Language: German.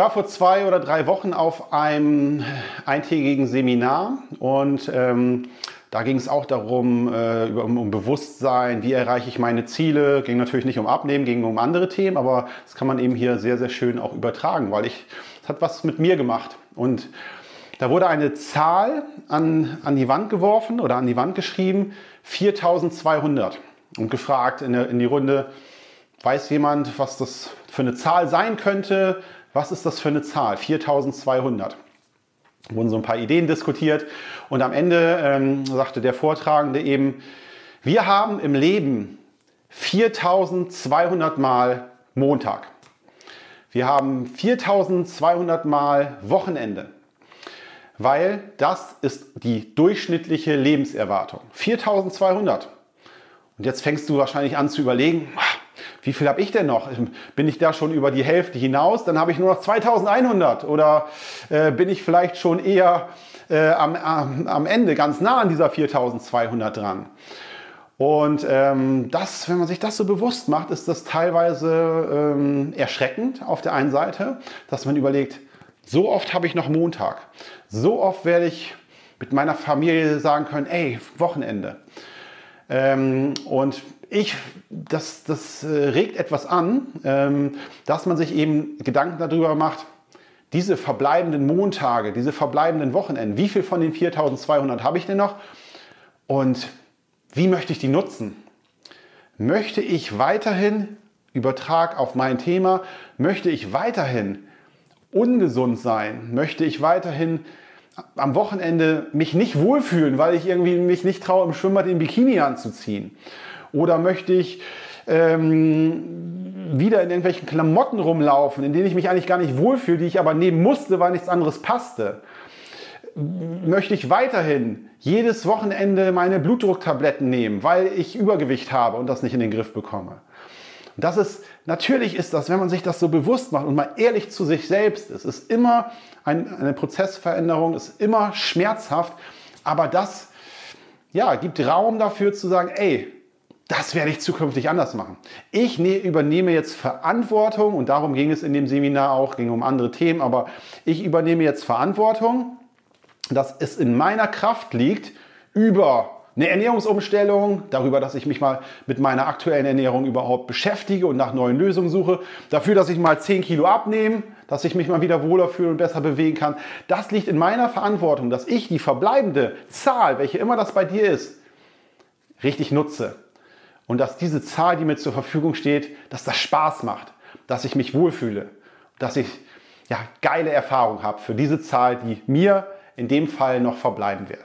War vor zwei oder drei Wochen auf einem eintägigen Seminar und ähm, da ging es auch darum, äh, um, um, Bewusstsein, wie erreiche ich meine Ziele. Ging natürlich nicht um Abnehmen, ging um andere Themen, aber das kann man eben hier sehr, sehr schön auch übertragen, weil ich, es hat was mit mir gemacht. Und da wurde eine Zahl an, an die Wand geworfen oder an die Wand geschrieben, 4200. Und gefragt in, der, in die Runde, weiß jemand, was das für eine Zahl sein könnte? Was ist das für eine Zahl? 4200. Wurden so ein paar Ideen diskutiert und am Ende ähm, sagte der Vortragende eben, wir haben im Leben 4200 Mal Montag. Wir haben 4200 Mal Wochenende, weil das ist die durchschnittliche Lebenserwartung. 4200. Und jetzt fängst du wahrscheinlich an zu überlegen, wie viel habe ich denn noch? Bin ich da schon über die Hälfte hinaus? Dann habe ich nur noch 2100 oder äh, bin ich vielleicht schon eher äh, am, am, am, Ende ganz nah an dieser 4200 dran? Und ähm, das, wenn man sich das so bewusst macht, ist das teilweise ähm, erschreckend auf der einen Seite, dass man überlegt, so oft habe ich noch Montag, so oft werde ich mit meiner Familie sagen können, ey, Wochenende. Ähm, und ich, das, das äh, regt etwas an, ähm, dass man sich eben Gedanken darüber macht, diese verbleibenden Montage, diese verbleibenden Wochenenden, wie viel von den 4200 habe ich denn noch und wie möchte ich die nutzen? Möchte ich weiterhin, Übertrag auf mein Thema, möchte ich weiterhin ungesund sein? Möchte ich weiterhin am Wochenende mich nicht wohlfühlen, weil ich irgendwie mich nicht traue, im Schwimmbad den Bikini anzuziehen? Oder möchte ich ähm, wieder in irgendwelchen Klamotten rumlaufen, in denen ich mich eigentlich gar nicht wohlfühle, die ich aber nehmen musste, weil nichts anderes passte? Möchte ich weiterhin jedes Wochenende meine Blutdrucktabletten nehmen, weil ich Übergewicht habe und das nicht in den Griff bekomme? Das ist, natürlich ist das, wenn man sich das so bewusst macht und mal ehrlich zu sich selbst ist, ist immer ein, eine Prozessveränderung, ist immer schmerzhaft, aber das ja, gibt Raum dafür zu sagen, ey, das werde ich zukünftig anders machen. Ich ne, übernehme jetzt Verantwortung und darum ging es in dem Seminar auch, ging um andere Themen, aber ich übernehme jetzt Verantwortung, dass es in meiner Kraft liegt, über eine Ernährungsumstellung, darüber, dass ich mich mal mit meiner aktuellen Ernährung überhaupt beschäftige und nach neuen Lösungen suche, dafür, dass ich mal 10 Kilo abnehme, dass ich mich mal wieder wohler fühle und besser bewegen kann. Das liegt in meiner Verantwortung, dass ich die verbleibende Zahl, welche immer das bei dir ist, richtig nutze und dass diese Zahl, die mir zur Verfügung steht, dass das Spaß macht, dass ich mich wohlfühle, dass ich ja, geile Erfahrungen habe für diese Zahl, die mir in dem Fall noch verbleiben wird.